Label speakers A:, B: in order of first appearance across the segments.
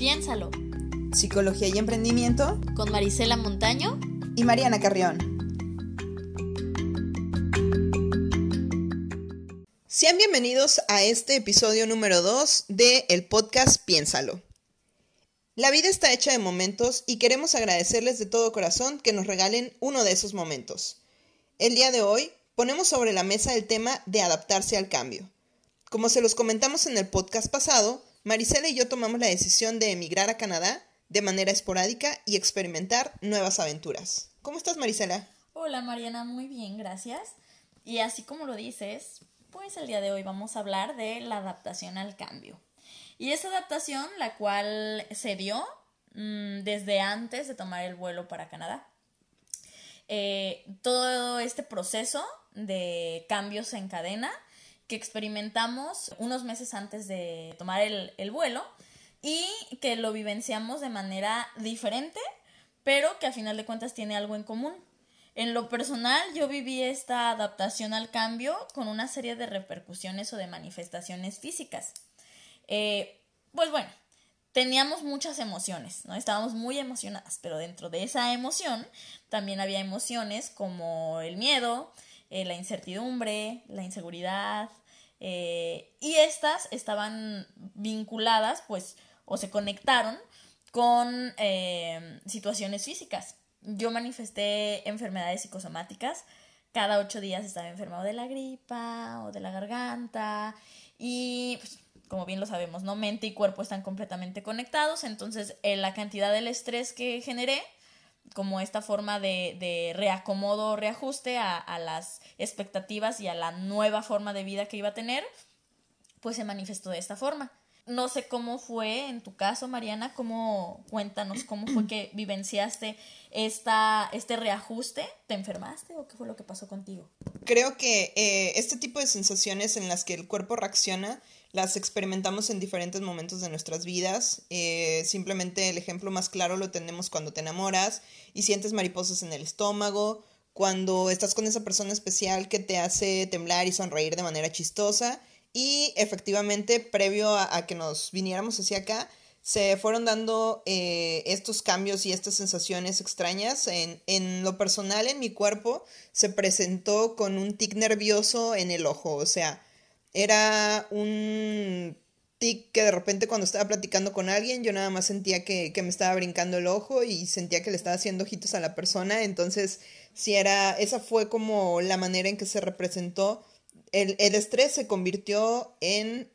A: Piénsalo.
B: Psicología y Emprendimiento.
A: Con Marisela Montaño.
B: Y Mariana Carrión. Sean bienvenidos a este episodio número 2 de el podcast Piénsalo. La vida está hecha de momentos y queremos agradecerles de todo corazón que nos regalen uno de esos momentos. El día de hoy ponemos sobre la mesa el tema de adaptarse al cambio. Como se los comentamos en el podcast pasado, Marisela y yo tomamos la decisión de emigrar a Canadá de manera esporádica y experimentar nuevas aventuras. ¿Cómo estás, Marisela?
A: Hola, Mariana, muy bien, gracias. Y así como lo dices, pues el día de hoy vamos a hablar de la adaptación al cambio. Y esa adaptación, la cual se dio mm, desde antes de tomar el vuelo para Canadá. Eh, todo este proceso de cambios en cadena que experimentamos unos meses antes de tomar el, vuelo y que lo vivenciamos de manera diferente, pero que a final de cuentas tiene algo en común. En lo personal, yo viví esta adaptación al cambio con una serie de repercusiones o de manifestaciones físicas. Eh, pues bueno, teníamos muchas emociones, ¿no? Estábamos muy emocionadas, pero dentro de esa emoción también había emociones como el miedo, eh, la incertidumbre, la inseguridad, eh, y estas estaban vinculadas, pues, o se conectaron con eh, situaciones físicas. Yo manifesté enfermedades psicosomáticas. Cada ocho días estaba enfermado de la gripa o de la garganta. Y, pues, como bien lo sabemos, ¿no? Mente y cuerpo están completamente conectados. Entonces, la cantidad del estrés que generé como esta forma de, de reacomodo, reajuste a, a, las expectativas y a la nueva forma de vida que iba a tener, pues se manifestó de esta forma. No sé cómo fue en tu caso, Mariana, cómo cuéntanos cómo fue que vivenciaste esta, este reajuste. ¿Te enfermaste o qué fue lo que pasó contigo?
B: Creo que eh, este tipo de sensaciones en las que el cuerpo reacciona las experimentamos en diferentes momentos de nuestras vidas. Eh, simplemente el ejemplo más claro lo tenemos cuando te enamoras y sientes mariposas en el estómago, cuando estás con esa persona especial que te hace temblar y sonreír de manera chistosa. Y efectivamente, previo a, que nos viniéramos hacia acá, se fueron dando eh, estos cambios y estas sensaciones extrañas. En, en lo personal, en mi cuerpo, se presentó con un tic nervioso en el ojo. O sea, era un tic que de repente cuando estaba platicando con alguien yo nada más sentía que, me estaba brincando el ojo y sentía que le estaba haciendo ojitos a la persona. Entonces, si era, esa fue como la manera en que se representó. El, el estrés se convirtió en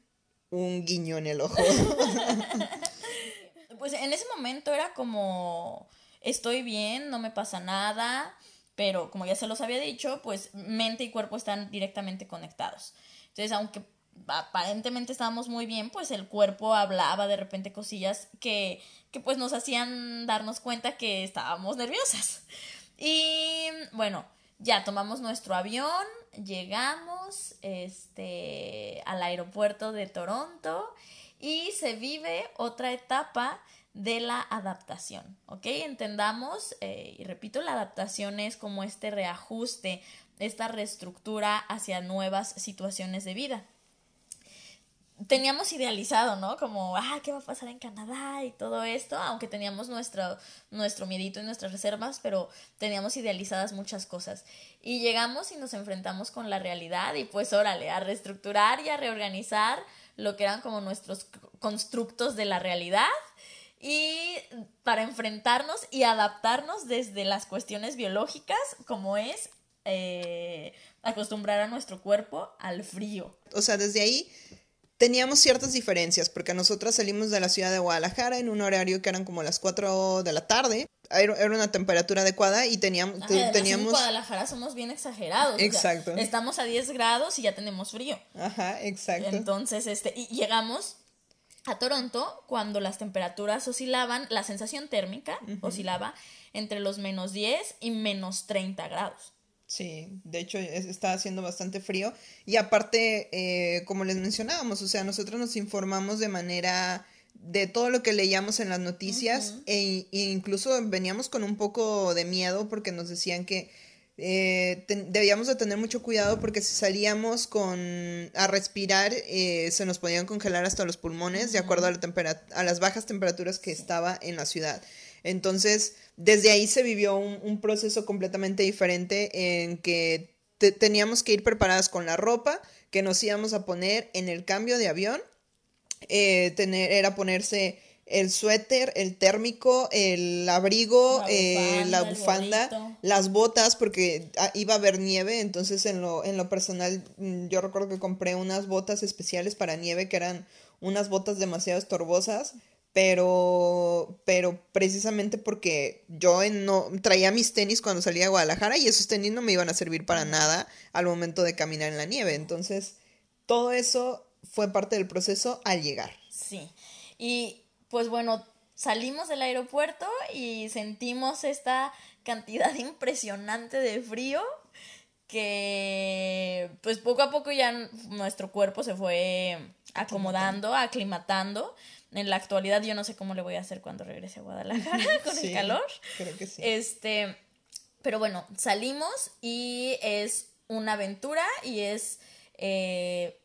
B: un guiño en el ojo.
A: pues en ese momento era como, estoy bien, no me pasa nada, pero como ya se los había dicho, pues mente y cuerpo están directamente conectados. Entonces, aunque aparentemente estábamos muy bien, pues el cuerpo hablaba de repente cosillas que, que pues nos hacían darnos cuenta que estábamos nerviosas. Y bueno, ya tomamos nuestro avión, llegamos este, al aeropuerto de Toronto y se vive otra etapa de la adaptación, ¿ok? Entendamos, eh, y repito, la adaptación es como este reajuste esta reestructura hacia nuevas situaciones de vida. Teníamos idealizado, ¿no? Como, ah, ¿qué va a pasar en Canadá? Y todo esto, aunque teníamos nuestro, nuestro miedito y nuestras reservas, pero teníamos idealizadas muchas cosas. Y llegamos y nos enfrentamos con la realidad y pues órale, a reestructurar y a reorganizar lo que eran como nuestros constructos de la realidad y para enfrentarnos y adaptarnos desde las cuestiones biológicas, como es eh, acostumbrar a nuestro cuerpo al frío.
B: O sea, desde ahí teníamos ciertas diferencias, porque nosotras salimos de la ciudad de Guadalajara en un horario que eran como las 4 de la tarde. Era una temperatura adecuada y teníamos... teníamos... En
A: Guadalajara somos bien exagerados. Exacto. estamos a 10 grados y ya tenemos frío.
B: Ajá, exacto.
A: Entonces, este, y llegamos a Toronto cuando las temperaturas oscilaban, la sensación térmica oscilaba entre los menos 10 y menos 30 grados.
B: Sí, de hecho está haciendo bastante frío. Y aparte, eh, como les mencionábamos, o sea, nosotros nos informamos de manera de todo lo que leíamos en las noticias e, incluso veníamos con un poco de miedo porque nos decían que eh, debíamos de tener mucho cuidado porque si salíamos con a respirar eh, se nos podían congelar hasta los pulmones de acuerdo a, la a las bajas temperaturas que estaba en la ciudad. Entonces, desde ahí se vivió un, proceso completamente diferente en que teníamos que ir preparadas con la ropa que nos íbamos a poner en el cambio de avión. Eh, tener, era ponerse el suéter, el térmico, el abrigo, la bufanda, eh, las botas, porque ah, iba a haber nieve, entonces en lo, en lo personal mm, yo recuerdo que compré unas botas especiales para nieve que eran unas botas demasiado estorbosas, pero, pero precisamente porque yo no traía mis tenis cuando salía a Guadalajara y esos tenis no me iban a servir para nada al momento de caminar en la nieve, entonces todo eso fue parte del proceso al llegar.
A: Sí, y pues bueno, salimos del aeropuerto y sentimos esta cantidad impresionante de frío que pues poco a poco ya nuestro cuerpo se fue acomodando, aclimatando. En la actualidad yo no sé cómo le voy a hacer cuando regrese a Guadalajara con el calor.
B: Creo que sí.
A: Este, pero bueno, salimos y es una aventura y es eh,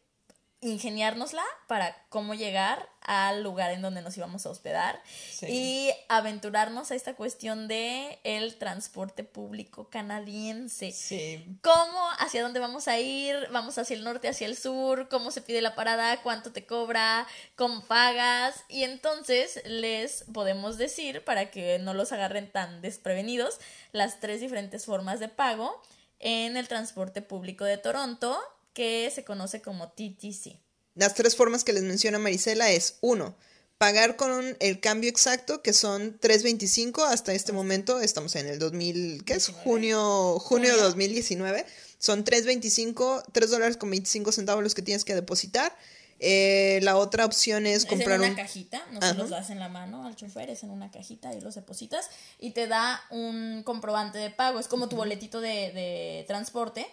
A: ingeniárnosla para cómo llegar al lugar en donde nos íbamos a hospedar y aventurarnos a esta cuestión de el transporte público canadiense.
B: Sí.
A: ¿Cómo, hacia dónde vamos a ir? ¿Vamos hacia el norte, hacia el sur? ¿Cómo se pide la parada? ¿Cuánto te cobra? ¿Cómo pagas? Y entonces les podemos decir, para que no los agarren tan desprevenidos, las tres diferentes formas de pago en el transporte público de Toronto que se conoce como TTC.
B: Las tres formas que les menciona Marisela es uno, pagar con el cambio exacto, que son 3.25 hasta este momento, estamos en el 2000, ¿qué es? Junio, junio de 2019. Son 3.25, 3 dólares con 25 centavos los que tienes que depositar. Eh, la otra opción es comprar
A: es en una cajita, no se los das en la mano al chofer, es en una cajita y los depositas y te da un comprobante de pago, es como tu boletito de, de transporte,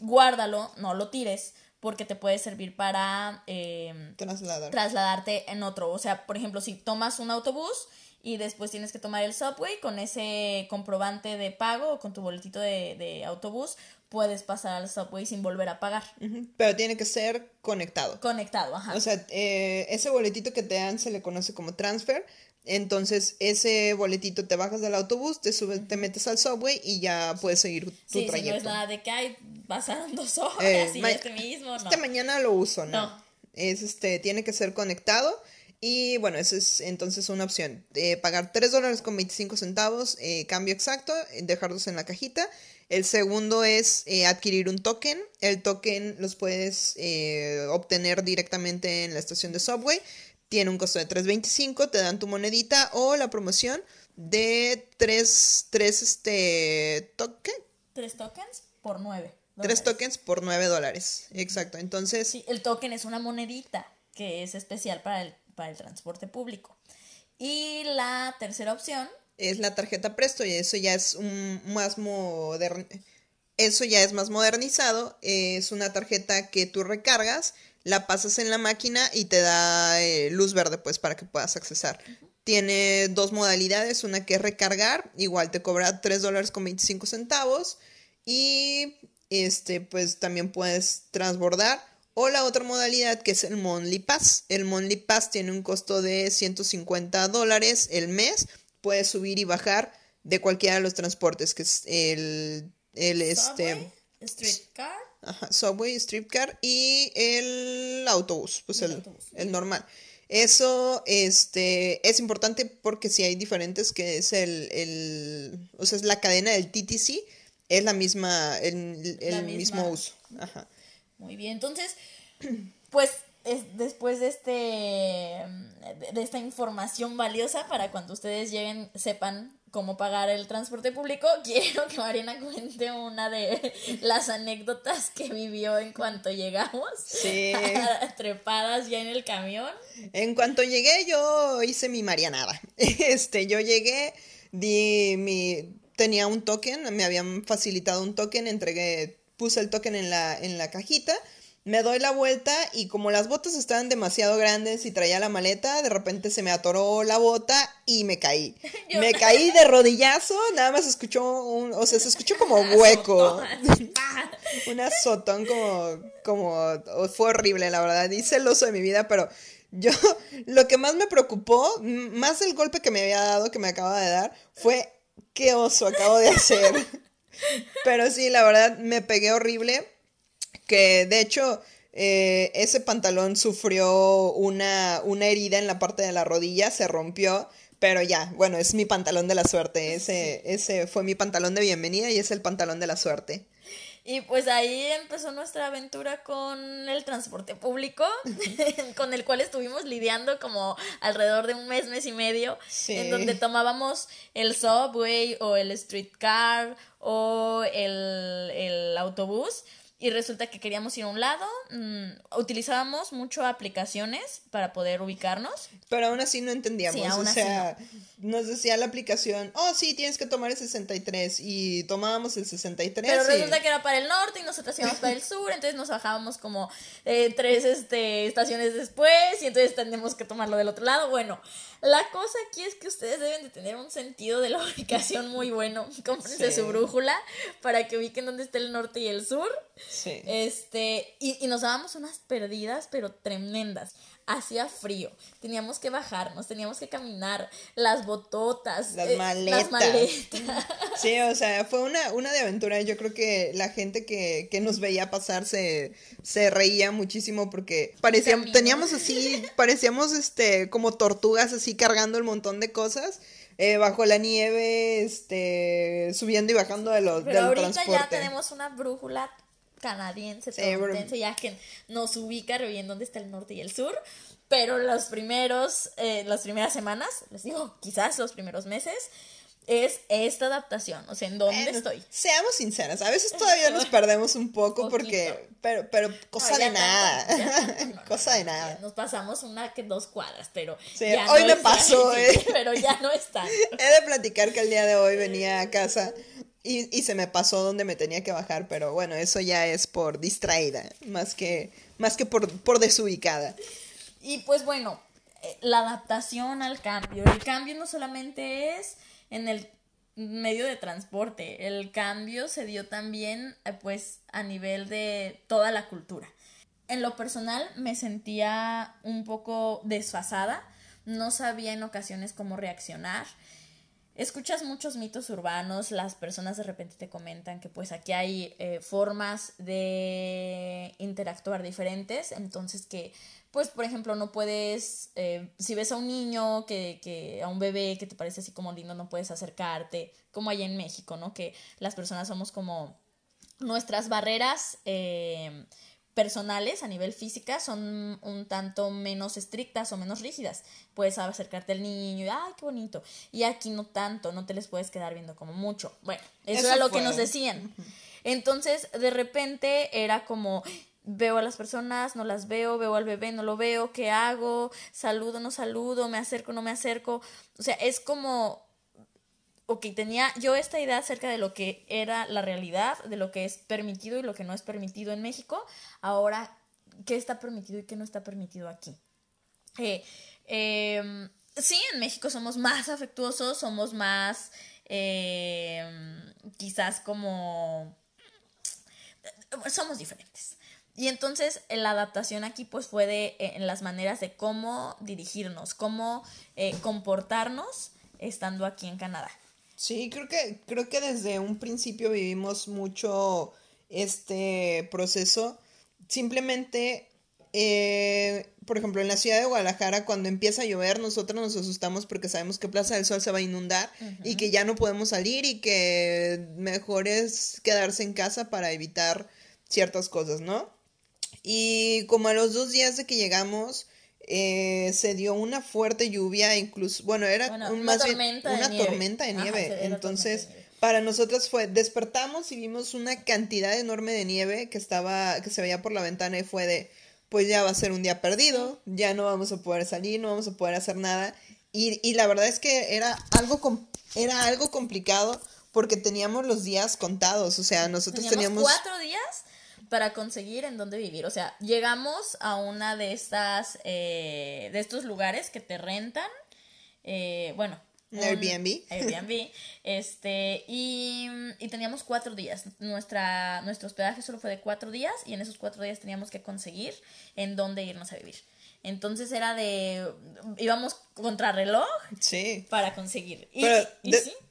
A: guárdalo, no lo tires, porque te puede servir para em, trasladarte en otro. O sea, por ejemplo, si tomas un autobús y después tienes que tomar el subway con ese comprobante de pago o con tu boletito de, autobús, puedes pasar al subway sin volver a pagar.
B: Pero tiene que ser conectado.
A: Conectado, ajá.
B: O sea, eh, ese boletito que te dan se le conoce como transfer. Entonces, ese boletito te bajas del autobús, te subes, te metes al subway y ya puedes seguir tu
A: sí,
B: trayecto. Sí,
A: no es nada de que hay pasaron dos horas eh, y este mismo, no.
B: Este mañana lo uso, ¿no? Es este, tiene que ser conectado. Y bueno, esa es entonces una opción. Eh, pagar 3 dólares con 25 centavos, eh, cambio exacto, dejarlos en la cajita. El segundo es adquirir un token. El token los puedes obtener directamente en la estación de Subway tiene un costo de 3.25, te dan tu monedita o la promoción de 3, 3 este, token.
A: 3 tokens por 9.
B: 3 tokens por 9 dólares. Exacto. Entonces.
A: Sí, el token es una monedita que es especial para el, para el transporte público. Y la tercera opción.
B: Es la tarjeta Presto y eso ya es un más moderno. Eso ya es más modernizado. Es una tarjeta que tú recargas la pasas en la máquina y te da eh, luz verde pues para que puedas accesar. Tiene dos modalidades, una que es recargar, igual te cobra 3 dólares con 25 centavos y este pues también puedes transbordar o la otra modalidad que es el Monthly Pass. El Monthly Pass tiene un costo de 150 dólares el mes, puedes subir y bajar de cualquiera de los transportes que es el, el este
A: Streetcar
B: Ajá, subway, streetcar y el autobús, pues el, el, normal. Eso este, es importante porque si hay diferentes, que es el, el, o sea, es la cadena del TTC, es la misma, el, el mismo uso. Ajá.
A: Muy bien, entonces, pues es, después de este de esta información valiosa para cuando ustedes lleguen sepan cómo pagar el transporte público, quiero que Mariana cuente una de las anécdotas que vivió en cuanto llegamos.
B: Sí.
A: trepadas ya en el camión.
B: En cuanto llegué, yo hice mi Marianada. Este, yo llegué, di mi. Tenía un token, me habían facilitado un token, entregué, puse el token en la, en la cajita Me doy la vuelta y como las botas estaban demasiado grandes y traía la maleta, de repente se me atoró la bota y me caí. me caí de rodillazo, nada más escuchó un, o sea, se escuchó como hueco. un azotón como, como, fue horrible, la verdad. Hice el oso de mi vida, pero yo, lo que más me preocupó, más el golpe que me había dado, que me acaba de dar, fue qué oso acabo de hacer. Pero sí, la verdad, me pegué horrible que de hecho eh, ese pantalón sufrió una, una herida en la parte de la rodilla, se rompió, pero ya, bueno, es mi pantalón de la suerte, ese, ese fue mi pantalón de bienvenida y es el pantalón de la suerte.
A: Y pues ahí empezó nuestra aventura con el transporte público, con el cual estuvimos lidiando como alrededor de un mes, mes y medio, en donde tomábamos el subway o el streetcar o el, el autobús y resulta que queríamos ir a un lado, mm, utilizábamos mucho aplicaciones para poder ubicarnos.
B: Pero aún así no entendíamos, o sea, nos decía la aplicación, oh sí, tienes que tomar el 63 y tomábamos el 63.
A: Pero resulta que era para el norte y nosotros íbamos para el sur, entonces nos bajábamos como eh, tres este, estaciones después y entonces tenemos que tomarlo del otro lado. Bueno, la cosa aquí es que ustedes deben de tener un sentido de la ubicación muy bueno. Cómprense su brújula para que ubiquen dónde está el norte y el sur. Sí. Este, y, y nos dábamos unas perdidas, pero tremendas hacía frío, teníamos que bajarnos, teníamos que caminar, las bototas, las, eh, maletas.
B: Sí, o sea, fue una, una de aventura. Yo creo que la gente que, que nos veía pasar se, se reía muchísimo porque parecíamos, teníamos así, parecíamos este, como tortugas así cargando el montón de cosas. Eh, bajo la nieve, este, subiendo y bajando de los,
A: Pero ahorita ya tenemos una brújula canadiense, ya que nos ubica bien dónde está el norte y el sur. Pero los primeros, eh, las primeras semanas, les digo, quizás los primeros meses, es esta adaptación, o sea, ¿en dónde estoy?
B: Seamos sinceras, a veces todavía nos perdemos un poco porque, pero, pero cosa de nada, cosa de nada.
A: Nos pasamos una que dos cuadras, pero
B: hoy me pasó, eh.
A: pero ya no está.
B: He de platicar que el día de hoy venía a casa y, y, se me pasó donde me tenía que bajar, pero bueno, eso ya es por distraída, más que, más que por, por desubicada.
A: Y pues bueno, eh, la adaptación al cambio. El cambio no solamente es en el medio de transporte, el cambio se dio también eh, pues a nivel de toda la cultura. En lo personal me sentía un poco desfasada, no sabía en ocasiones cómo reaccionar escuchas muchos mitos urbanos, las personas de repente te comentan que pues aquí hay eh, formas de interactuar diferentes, entonces que pues por ejemplo no puedes, eh, si ves a un niño, que, que, a un bebé que te parece así como lindo, no puedes acercarte, como allá en México, ¿no? Que las personas somos como nuestras barreras. Eh, personales a nivel física son un tanto menos estrictas o menos rígidas. Puedes acercarte al niño y, ay, qué bonito. Y aquí no tanto, no te les puedes quedar viendo como mucho. Bueno, eso, era lo que nos decían. Entonces, de repente era como, veo a las personas, no las veo, veo al bebé, no lo veo, ¿qué hago? Saludo, no saludo, me acerco, no me acerco. O sea, es como ok, tenía yo esta idea acerca de lo que era la realidad, de lo que es permitido y lo que no es permitido en México. Ahora, ¿qué está permitido y qué no está permitido aquí? Eh, em, sí, en México somos más afectuosos, somos más, em, quizás como... Somos diferentes. Y entonces la adaptación aquí pues fue de, en las maneras de cómo dirigirnos, cómo eh, comportarnos estando aquí en Canadá.
B: Sí, creo que, creo que desde un principio vivimos mucho este proceso. Simplemente, eh, por ejemplo, en la ciudad de Guadalajara, cuando empieza a llover, nosotros nos asustamos porque sabemos que Plaza del Sol se va a inundar y que ya no podemos salir y que mejor es quedarse en casa para evitar ciertas cosas, ¿no? Y como a los dos días de que llegamos, eh, se dio una fuerte lluvia, incluso, bueno, era una tormenta de nieve. Tormenta de nieve. Entonces, para nosotros fue, despertamos y vimos una cantidad enorme de nieve que estaba, que se veía por la ventana y fue de, pues ya va a ser un día perdido, ya no vamos a poder salir, no vamos a poder hacer nada. Y, y la verdad es que era algo, era algo complicado porque teníamos los días contados, o sea, nosotros teníamos...
A: cuatro días para conseguir en dónde vivir. O sea, llegamos a una de estas, eh, de estos lugares que te rentan. Eh, bueno.
B: Airbnb.
A: Airbnb. este, y, y, teníamos cuatro días. Nuestra, nuestro hospedaje solo fue de cuatro días y en esos cuatro días teníamos que conseguir en dónde irnos a vivir. Entonces era de. íbamos contra reloj
B: sí.
A: para conseguir.
B: Y,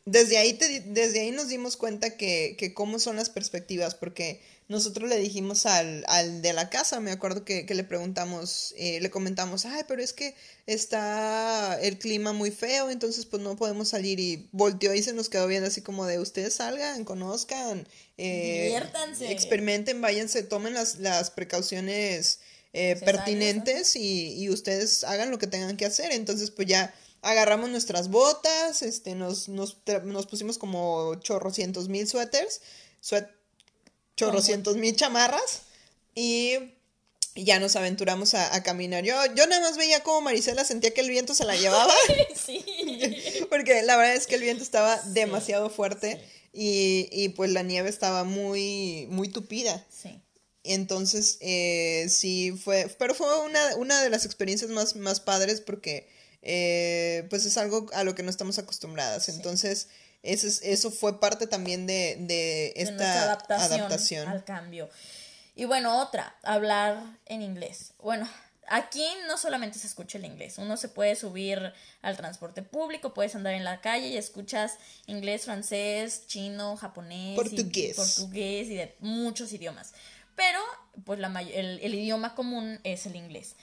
B: desde, ahí desde ahí nos dimos cuenta que, que cómo son las perspectivas, porque nosotros le dijimos al, al de la casa, me acuerdo que, que le preguntamos, eh, le comentamos, ay, pero es que está el clima muy feo, entonces pues no podemos salir y volteó y se nos quedó viendo así como de ustedes salgan, conozcan, eh, experimenten, váyanse, tomen las, las precauciones eh, pertinentes y, y, ustedes hagan lo que tengan que hacer. Entonces, pues ya agarramos nuestras botas, este, nos, nos, nos pusimos como chorrocientos mil suéteres, chorrocientos mil chamarras y ya nos aventuramos a, caminar. Yo, yo nada más veía como Marisela sentía que el viento se la llevaba. sí. Porque la verdad es que el viento estaba demasiado fuerte y, y, pues la nieve estaba muy, muy tupida. Sí. Entonces, eh, sí, fue, pero fue una, una de las experiencias más, más padres porque, eh, pues es algo a lo que no estamos acostumbradas. Entonces, eso, eso fue parte también de, de esta
A: adaptación, adaptación, al cambio. Y bueno, otra, hablar en inglés. Bueno, aquí no solamente se escucha el inglés, uno se puede subir al transporte público, puedes andar en la calle y escuchas inglés, francés, chino, japonés,
B: portugués,
A: y, portugués y de muchos idiomas pero pues la el, el idioma común es el inglés.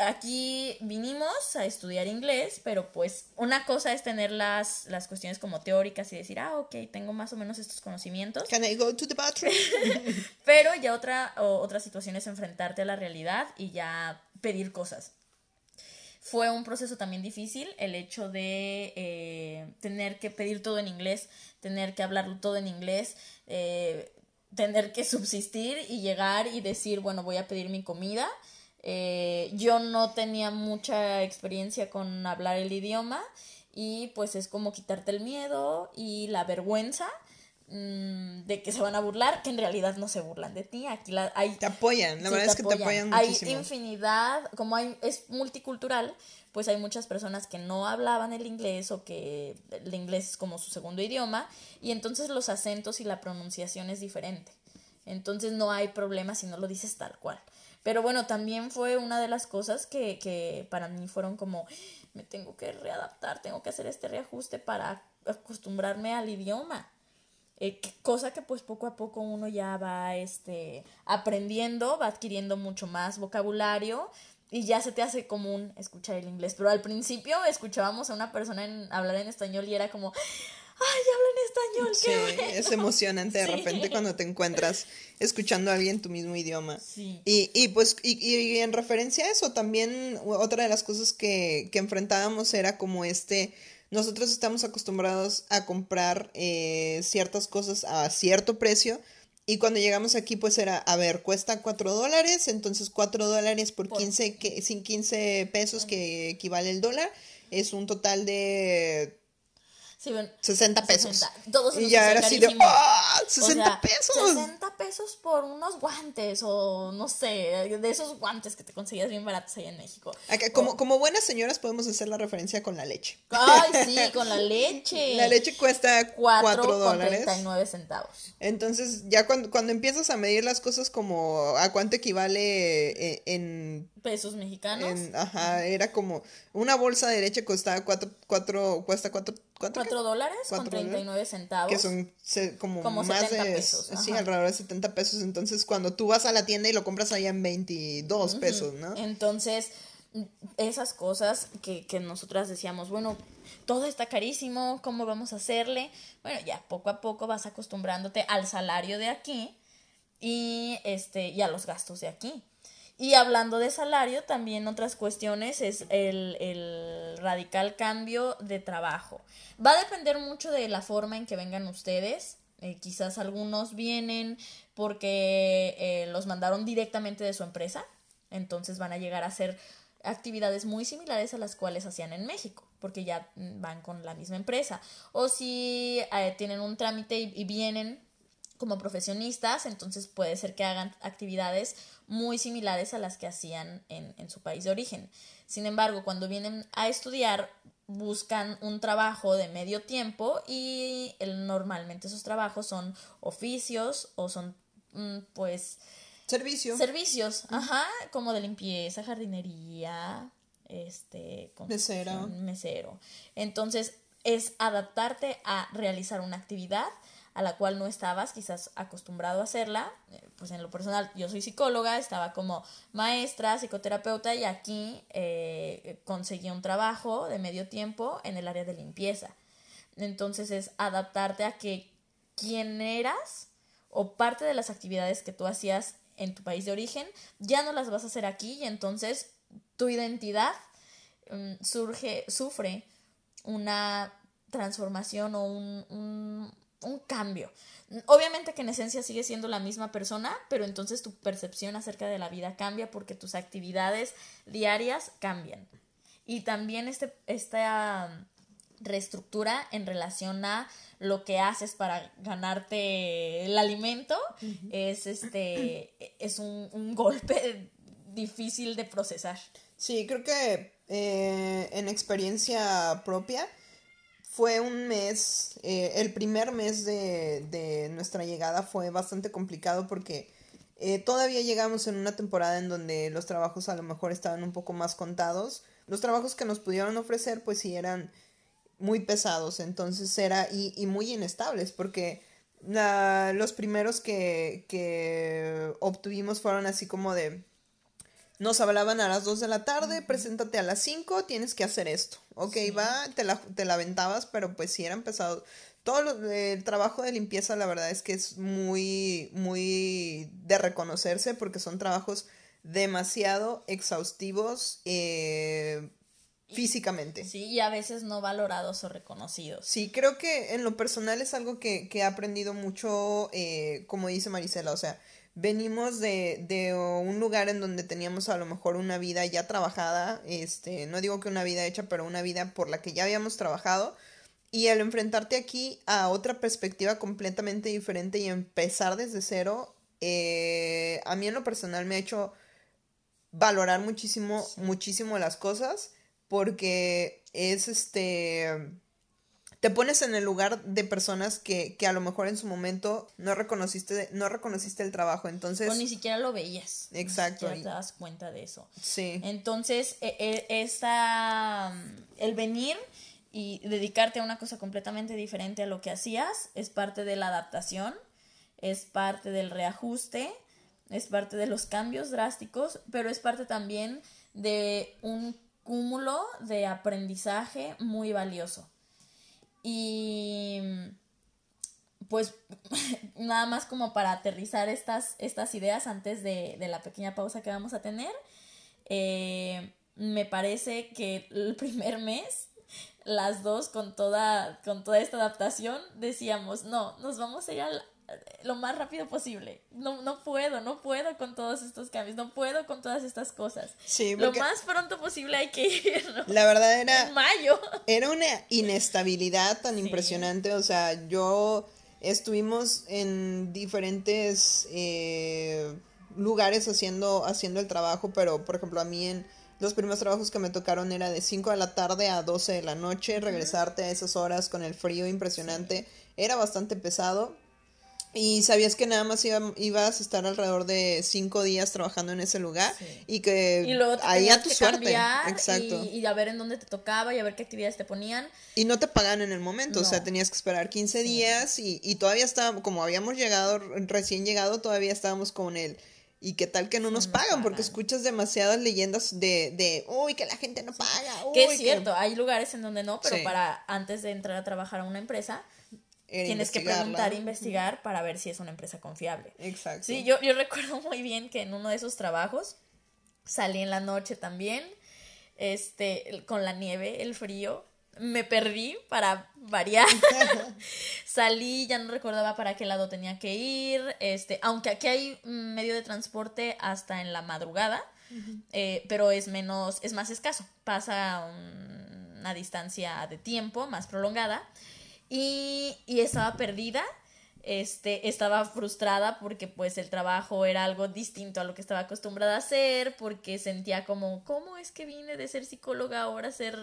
A: Aquí vinimos a estudiar inglés, pero pues una cosa es tener las, las cuestiones como teóricas y decir, ah, ok, tengo más o menos estos conocimientos.
B: Can I go to the bathroom?
A: pero ya otra, otra situación es enfrentarte a la realidad y ya pedir cosas. Fue un proceso también difícil el hecho de eh, tener que pedir todo en inglés, tener que hablarlo todo en inglés. Eh, tener que subsistir y llegar y decir, bueno, voy a pedir mi comida. Eh, yo no tenía mucha experiencia con hablar el idioma y pues es como quitarte el miedo y la vergüenza mm, de que se van a burlar, que en realidad no se burlan de ti. Aquí la, hay,
B: te apoyan, la verdad es que te apoyan muchísimo.
A: Hay infinidad, como hay, es multicultural, pues hay muchas personas que no hablaban el inglés o que el inglés es como su segundo idioma y entonces los acentos y la pronunciación es diferente. Entonces no hay problema si no lo dices tal cual. Pero bueno, también fue una de las cosas que, que para mí fueron como, me tengo que readaptar, tengo que hacer este reajuste para acostumbrarme al idioma. Eh, cosa que pues poco a poco uno ya va este, aprendiendo, va adquiriendo mucho más vocabulario y ya se te hace común escuchar el inglés. Pero al principio escuchábamos a una persona en, hablar en español y era como, ¡ay, habla
B: sí, es emocionante de repente cuando te encuentras escuchando a alguien tu mismo idioma. Sí. Y, y pues, y, y, en referencia a eso, también otra de las cosas que, que enfrentábamos era como este nosotros estamos acostumbrados a comprar eh, ciertas cosas a cierto precio y cuando llegamos aquí, pues era, a ver, cuesta 4 dólares, entonces 4 dólares por 15, que, sin 15 pesos que equivale el dólar, es un total de 60 pesos. y ya era así de, ¡ah! 60 pesos.
A: 60 pesos por unos guantes o no sé, de esos guantes que te conseguías bien baratos ahí en México.
B: como, como buenas señoras podemos hacer la referencia con la leche.
A: Ay, sí, con la leche.
B: La leche cuesta 4, dólares.
A: 39 centavos.
B: Entonces, ya cuando, cuando empiezas a medir las cosas como a cuánto equivale eh, en,
A: pesos mexicanos.
B: ajá, era como una bolsa de leche costaba 4, 4 cuesta 4
A: 4 dólares con 39 centavos.
B: Que son como, más de. Pesos, sí, alrededor de 70 pesos. Entonces, cuando tú vas a la tienda y lo compras allá en 22 pesos, ¿no?
A: Entonces, esas cosas que, que nosotras decíamos, bueno, todo está carísimo, ¿cómo vamos a hacerle? Bueno, ya poco a poco vas acostumbrándote al salario de aquí y, este, y a los gastos de aquí. Y hablando de salario, también otras cuestiones es el, radical cambio de trabajo. Va a depender mucho de la forma en que vengan ustedes. Eh, quizás algunos vienen porque eh, los mandaron directamente de su empresa, entonces van a llegar a hacer actividades muy similares a las cuales hacían en México, porque ya van con la misma empresa. O si eh, tienen un trámite y, vienen como profesionistas, entonces puede ser que hagan actividades muy similares a las que hacían en, en su país de origen. Sin embargo, cuando vienen a estudiar, buscan un trabajo de medio tiempo y el, normalmente esos trabajos son oficios o son mm, pues
B: servicios
A: servicios ajá como de limpieza jardinería este
B: mesero.
A: mesero. Entonces es adaptarte a realizar una actividad a la cual no estabas quizás acostumbrado a hacerla. Eh, pues en lo personal, yo soy psicóloga, estaba como maestra, psicoterapeuta y aquí eh, conseguí un trabajo de medio tiempo en el área de limpieza. Entonces es adaptarte a que quién eras o parte de las actividades que tú hacías en tu país de origen ya no las vas a hacer aquí y entonces tu identidad mm, surge, sufre una transformación o un cambio. Obviamente que en esencia sigue siendo la misma persona, pero entonces tu percepción acerca de la vida cambia porque tus actividades diarias cambian. Y también este, esta reestructura en relación a lo que haces para ganarte el alimento es este es un, golpe difícil de procesar.
B: Sí, creo que eh, en experiencia propia, fue un mes, eh, el primer mes de, nuestra llegada fue bastante complicado porque eh, todavía llegamos en una temporada en donde los trabajos a lo mejor estaban un poco más contados. Los trabajos que nos pudieron ofrecer pues sí eran muy pesados, entonces era y, y muy inestables porque los primeros que, que obtuvimos fueron así como de nos hablaban a las 2 de la tarde, preséntate a las 5, tienes que hacer esto. Ok, va, te la, te la aventabas, pero pues sí eran pesados. Todo el trabajo de limpieza, la verdad es que es muy, muy de reconocerse porque son trabajos demasiado exhaustivos eh, físicamente.
A: Sí, y a veces no valorados o reconocidos.
B: Sí, creo que en lo personal es algo que, que he aprendido mucho, eh, como dice Marisela, o sea, venimos de, de un lugar en donde teníamos a lo mejor una vida ya trabajada, este, no digo que una vida hecha, pero una vida por la que ya habíamos trabajado. Y al enfrentarte aquí a otra perspectiva completamente diferente y empezar desde cero, eh, a mí en lo personal me ha hecho valorar muchísimo, muchísimo las cosas, porque es este te pones en el lugar de personas que, que, a lo mejor en su momento no reconociste, no reconociste el trabajo, entonces...
A: O ni siquiera lo veías.
B: Exacto.
A: Ni te das cuenta de eso.
B: Sí.
A: Entonces, e, e, esta, el venir y dedicarte a una cosa completamente diferente a lo que hacías es parte de la adaptación, es parte del reajuste, es parte de los cambios drásticos, pero es parte también de un cúmulo de aprendizaje muy valioso. Y pues nada más como para aterrizar estas, estas ideas antes de, la pequeña pausa que vamos a tener, eh, me parece que el primer mes las dos con toda, con toda esta adaptación decíamos, no, nos vamos a ir al, lo más rápido posible. No, no puedo, no puedo con todos estos cambios, no puedo con todas estas cosas.
B: Sí,
A: lo más pronto posible hay que ir.
B: La verdad era...
A: En mayo.
B: Era una inestabilidad tan impresionante, o sea, yo estuvimos en diferentes eh, lugares haciendo, haciendo el trabajo, pero por ejemplo a mí en los primeros trabajos que me tocaron era de 5 de la tarde a 12 de la noche, regresarte a esas horas con el frío impresionante, era bastante pesado y sabías que nada más ibas a estar alrededor de cinco días trabajando en ese lugar y que
A: y luego ahí a tu suerte. Exacto. Y, a ver en dónde te tocaba y a ver qué actividades te ponían.
B: Y no te pagan en el momento, o sea, tenías que esperar 15 días y, y todavía estábamos, como habíamos llegado, recién llegado, todavía estábamos con él. Y qué tal que no nos pagan, porque escuchas demasiadas leyendas de, de, uy, que la gente no paga.
A: que es cierto, hay lugares en donde no, pero para antes de entrar a trabajar a una empresa, Tienes que preguntar e investigar para ver si es una empresa confiable.
B: Exacto.
A: Sí, yo, yo recuerdo muy bien que en uno de esos trabajos salí en la noche también, este, con la nieve, el frío, me perdí para variar. Salí, ya no recordaba para qué lado tenía que ir. Este, aunque aquí hay medio de transporte hasta en la madrugada, eh, pero es menos, es más escaso. Pasa una distancia de tiempo más prolongada y, y estaba perdida. este, estaba frustrada porque pues el trabajo era algo distinto a lo que estaba acostumbrada a hacer, porque sentía como, ¿cómo es que vine de ser psicóloga ahora a ser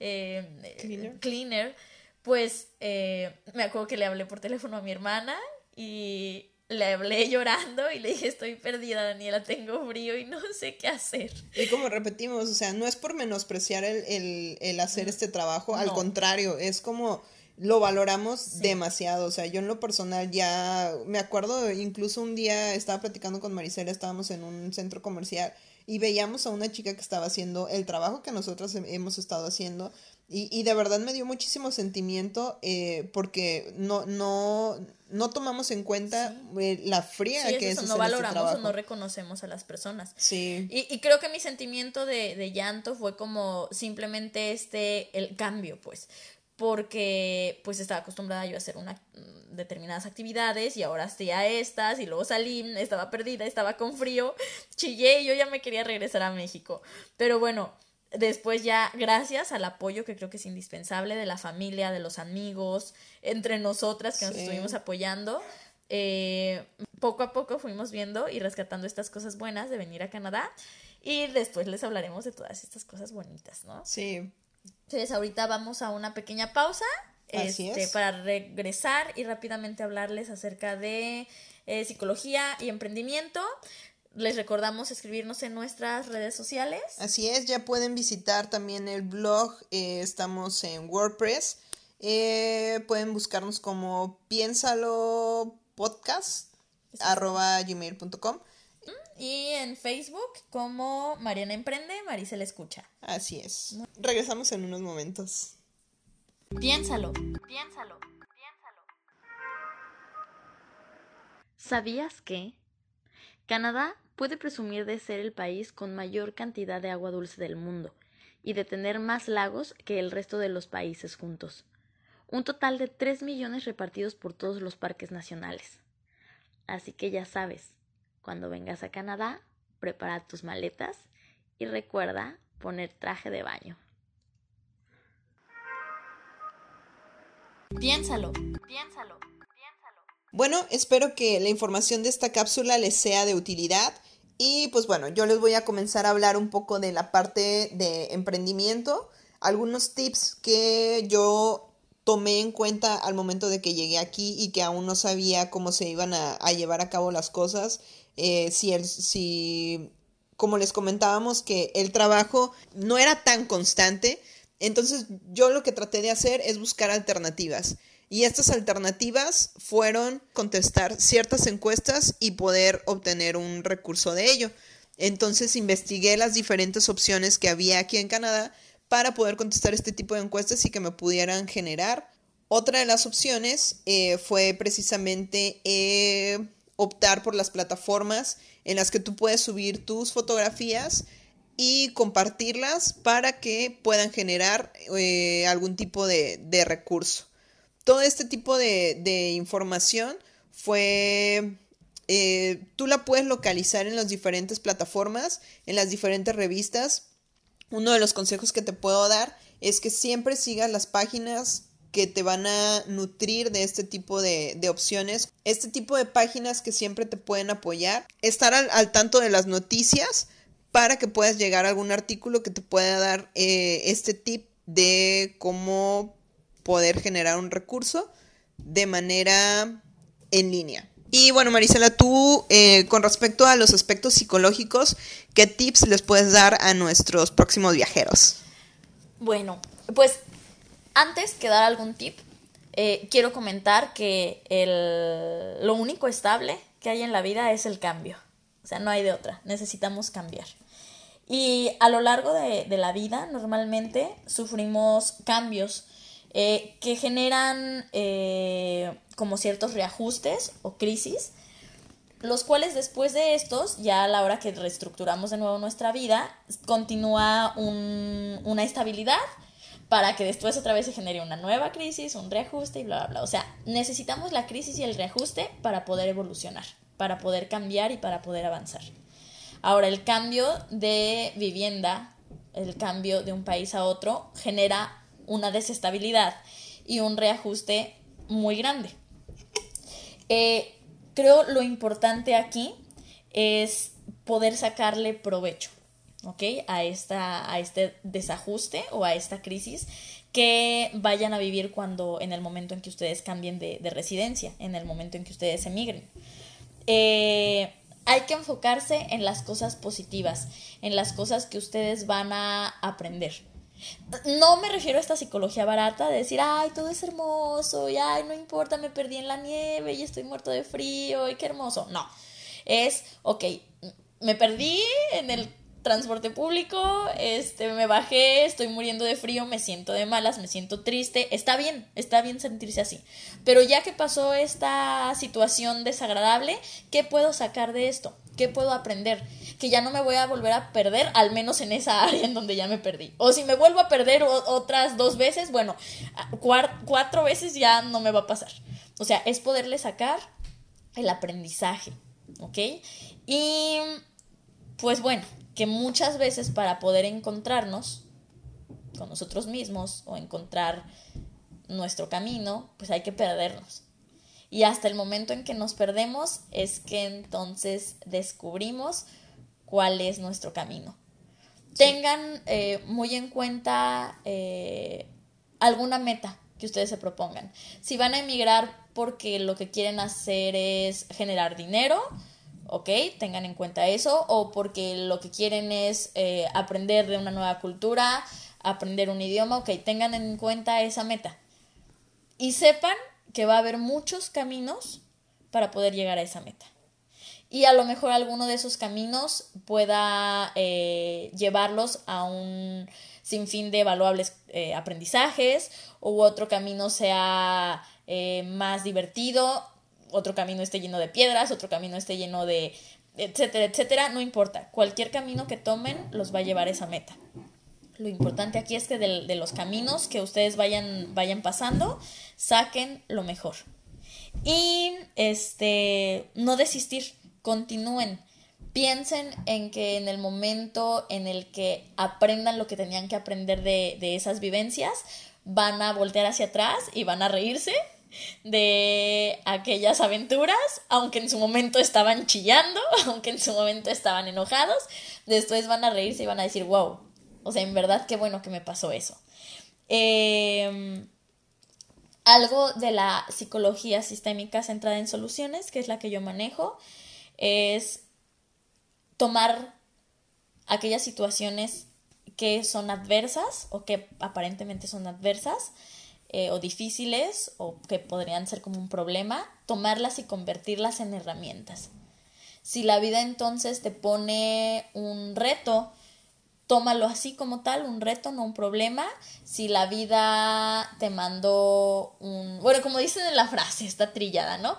A: eh, cleaner. Pues eh, me acuerdo que le hablé por teléfono a mi hermana y le hablé llorando y le dije, estoy perdida, Daniela, tengo frío y no sé qué hacer.
B: Y como repetimos, o sea, no es por menospreciar el, el, hacer este trabajo, al contrario, es como lo valoramos demasiado. O sea, yo en lo personal ya me acuerdo, incluso un día estaba platicando con Marisela, estábamos en un centro comercial y veíamos a una chica que estaba haciendo el trabajo que nosotros hemos estado haciendo. Y, y de verdad me dio muchísimo sentimiento eh, porque no, no, no tomamos en cuenta eh, la fría que es.
A: Eso, no valoramos o no reconocemos a las personas. Sí. Y, y creo que mi sentimiento de, de, llanto fue como simplemente este, el cambio, pues porque pues estaba acostumbrada yo a hacer una, mm, determinadas actividades y ahora hacía estas y luego salí, estaba perdida, estaba con frío, chillé y yo ya me quería regresar a México. Pero bueno, después ya gracias al apoyo que creo que es indispensable de la familia, de los amigos, entre nosotras que nos estuvimos apoyando, eh, poco a poco fuimos viendo y rescatando estas cosas buenas de venir a Canadá y después les hablaremos de todas estas cosas bonitas, ¿no? Sí, entonces ahorita vamos a una pequeña pausa este, para regresar y rápidamente hablarles acerca de eh, psicología y emprendimiento. Les recordamos escribirnos en nuestras redes sociales.
B: Así es, ya pueden visitar también el blog, eh, estamos en WordPress. Eh, pueden buscarnos como piénsalo podcast arroba gmail.com
A: y en Facebook como Mariana Emprende, Maricel Escucha.
B: Así es. Regresamos en unos momentos.
A: Piénsalo, piénsalo, piénsalo. ¿Sabías que Canadá puede presumir de ser el país con mayor cantidad de agua dulce del mundo y de tener más lagos que el resto de los países juntos? Un total de 3 millones repartidos por todos los parques nacionales. Así que ya sabes, cuando vengas a Canadá, prepara tus maletas y recuerda poner traje de baño. Piénsalo, piénsalo, piénsalo.
B: Bueno, espero que la información de esta cápsula les sea de utilidad. Y pues bueno, yo les voy a comenzar a hablar un poco de la parte de emprendimiento, algunos tips que yo tomé en cuenta al momento de que llegué aquí y que aún no sabía cómo se iban a, a llevar a cabo las cosas eh, si, el, si, como les comentábamos, que el trabajo no era tan constante, entonces yo lo que traté de hacer es buscar alternativas. Y estas alternativas fueron contestar ciertas encuestas y poder obtener un recurso de ello. Entonces investigué las diferentes opciones que había aquí en Canadá para poder contestar este tipo de encuestas y que me pudieran generar. Otra de las opciones eh, fue precisamente eh, optar por las plataformas en las que tú puedes subir tus fotografías y compartirlas para que puedan generar eh, algún tipo de, recurso. Todo este tipo de, información fue... Eh, tú la puedes localizar en las diferentes plataformas, en las diferentes revistas. Uno de los consejos que te puedo dar es que siempre sigas las páginas que te van a nutrir de este tipo de, opciones, este tipo de páginas que siempre te pueden apoyar, estar al, tanto de las noticias para que puedas llegar a algún artículo que te pueda dar eh, este tip de cómo poder generar un recurso de manera en línea. Y bueno, Marisela, tú eh, con respecto a los aspectos psicológicos, ¿qué tips les puedes dar a nuestros próximos viajeros?
A: Bueno, pues antes que dar algún tip, eh, quiero comentar que el, lo único estable que hay en la vida es el cambio. O sea, no hay de otra. Necesitamos cambiar. Y a lo largo de, la vida, normalmente sufrimos cambios eh, que generan eh, como ciertos reajustes o crisis, los cuales después de estos, ya a la hora que reestructuramos de nuevo nuestra vida, continúa una estabilidad para que después otra vez se genere una nueva crisis, un reajuste y bla, bla, bla. O sea, necesitamos la crisis y el reajuste para poder evolucionar, para poder cambiar y para poder avanzar. Ahora, el cambio de vivienda, el cambio de un país a otro, genera una desestabilidad y un reajuste muy grande. Eh, creo lo importante aquí es poder sacarle provecho, ¿ok? A, esta, a este desajuste o a esta crisis que vayan a vivir cuando, en el momento en que ustedes cambien de, residencia, en el momento en que ustedes emigren. Eh, hay que enfocarse en las cosas positivas, en las cosas que ustedes van a aprender. No me refiero a esta psicología barata de decir, ay, todo es hermoso, y ay, no importa, me perdí en la nieve y estoy muerto de frío, y qué hermoso. No, es, ok, me perdí en el transporte público, este, me bajé, estoy muriendo de frío, me siento de malas, me siento triste, está bien, está bien sentirse así. Pero ya que pasó esta situación desagradable, ¿qué puedo sacar de esto? ¿Qué puedo aprender? Que ya no me voy a volver a perder, al menos en esa área en donde ya me perdí. O si me vuelvo a perder otras dos veces, bueno, cuatro veces ya no me va a pasar. O sea, es poderle sacar el aprendizaje, ¿ok? Y pues bueno, que muchas veces para poder encontrarnos con nosotros mismos o encontrar nuestro camino, pues hay que perdernos. Y hasta el momento en que nos perdemos es que entonces descubrimos cuál es nuestro camino. Tengan eh, muy en cuenta eh, alguna meta que ustedes se propongan. Si van a emigrar porque lo que quieren hacer es generar dinero, ¿ok? Tengan en cuenta eso, o porque lo que quieren es eh, aprender de una nueva cultura, aprender un idioma, ok, tengan en cuenta esa meta. Y sepan que va a haber muchos caminos para poder llegar a esa meta. Y a lo mejor alguno de esos caminos pueda eh, llevarlos a un sinfín de valuables eh, aprendizajes, u otro camino sea más divertido, otro camino esté lleno de piedras, otro camino esté lleno de etcétera, etcétera, no importa. Cualquier camino que tomen los va a llevar a esa meta. Lo importante aquí es que de, los caminos que ustedes vayan, vayan pasando, saquen lo mejor. Y este, no desistir, continúen. Piensen en que en el momento en el que aprendan lo que tenían que aprender de, de esas vivencias, van a voltear hacia atrás y van a reírse de aquellas aventuras, aunque en su momento estaban chillando, aunque en su momento estaban enojados, después van a reírse y van a decir, wow, o sea, en verdad qué bueno que me pasó eso. Em, algo de la psicología sistémica centrada en soluciones, que es la que yo manejo, es tomar aquellas situaciones que son adversas o que aparentemente son adversas eh, o difíciles o que podrían ser como un problema, tomarlas y convertirlas en herramientas. Si la vida entonces te pone un reto, tómalo así como tal, un reto, no un problema. Si la vida te mandó un... Bueno, como dicen en la frase, está trillada, ¿no?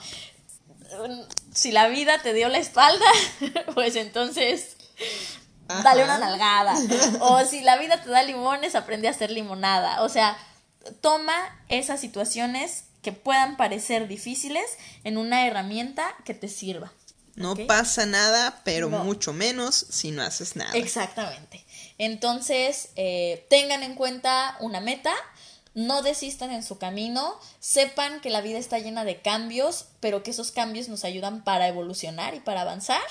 A: Si la vida te dio la espalda, pues entonces dale una nalgada. O si la vida te da limones, aprende a hacer limonada. O sea, toma esas situaciones que puedan parecer difíciles en una herramienta que te sirva.
B: No pasa nada, pero mucho menos si no haces nada.
A: Exactamente. Entonces, eh, tengan en cuenta una meta, no desistan en su camino, sepan que la vida está llena de cambios, pero que esos cambios nos ayudan para evolucionar y para avanzar.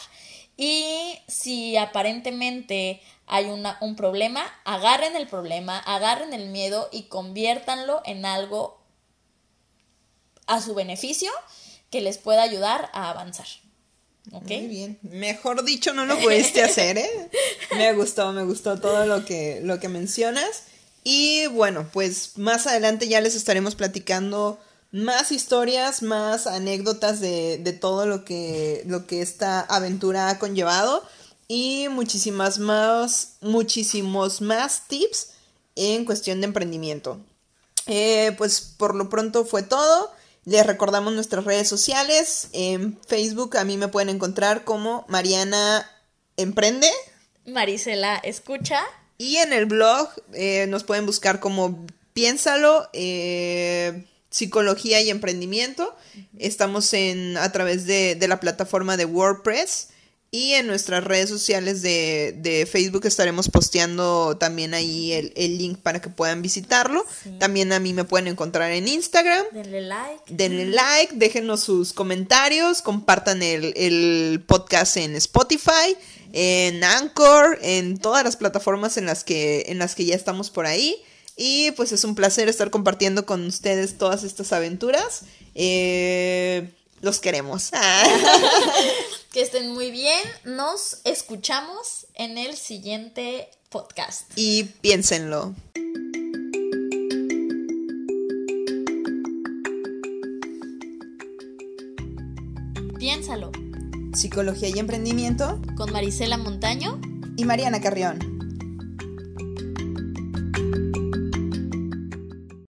A: Y si aparentemente hay un problema, agarren el problema, agarren el miedo y conviértanlo en algo a su beneficio que les pueda ayudar a avanzar.
B: Muy bien. Mejor dicho, no lo pudiste hacer, ¿eh? Me gustó, me gustó todo lo que, lo que mencionas. Y bueno, pues más adelante ya les estaremos platicando más historias, más anécdotas de, de todo lo que, lo que esta aventura ha conllevado y muchísimas más, muchísimos más tips en cuestión de emprendimiento. Eh, pues por lo pronto fue todo. Les recordamos nuestras redes sociales. En Facebook a mí me pueden encontrar como Mariana Emprende.
A: Marisela Escucha.
B: Y en el blog eh, nos pueden buscar como Piénsalo, eh, Psicología y Emprendimiento. Estamos en, a través de, de la plataforma de WordPress. Y en nuestras redes sociales de, de Facebook estaremos posteando también ahí el, el link para que puedan visitarlo.
A: Sí.
B: También a mí me pueden encontrar en Instagram.
A: Denle like.
B: Denle like, déjenos sus comentarios, compartan el, el podcast en Spotify, en Anchor, en todas las plataformas en las que, en las que ya estamos por ahí. Y pues es un placer estar compartiendo con ustedes todas estas aventuras. Eh, los queremos.
A: Que estén muy bien. Nos escuchamos en el siguiente podcast.
B: y piénsenlo.
A: Piénsalo.
B: Psicología y emprendimiento
A: Con Marisela Montaño.
B: y Mariana Carrión.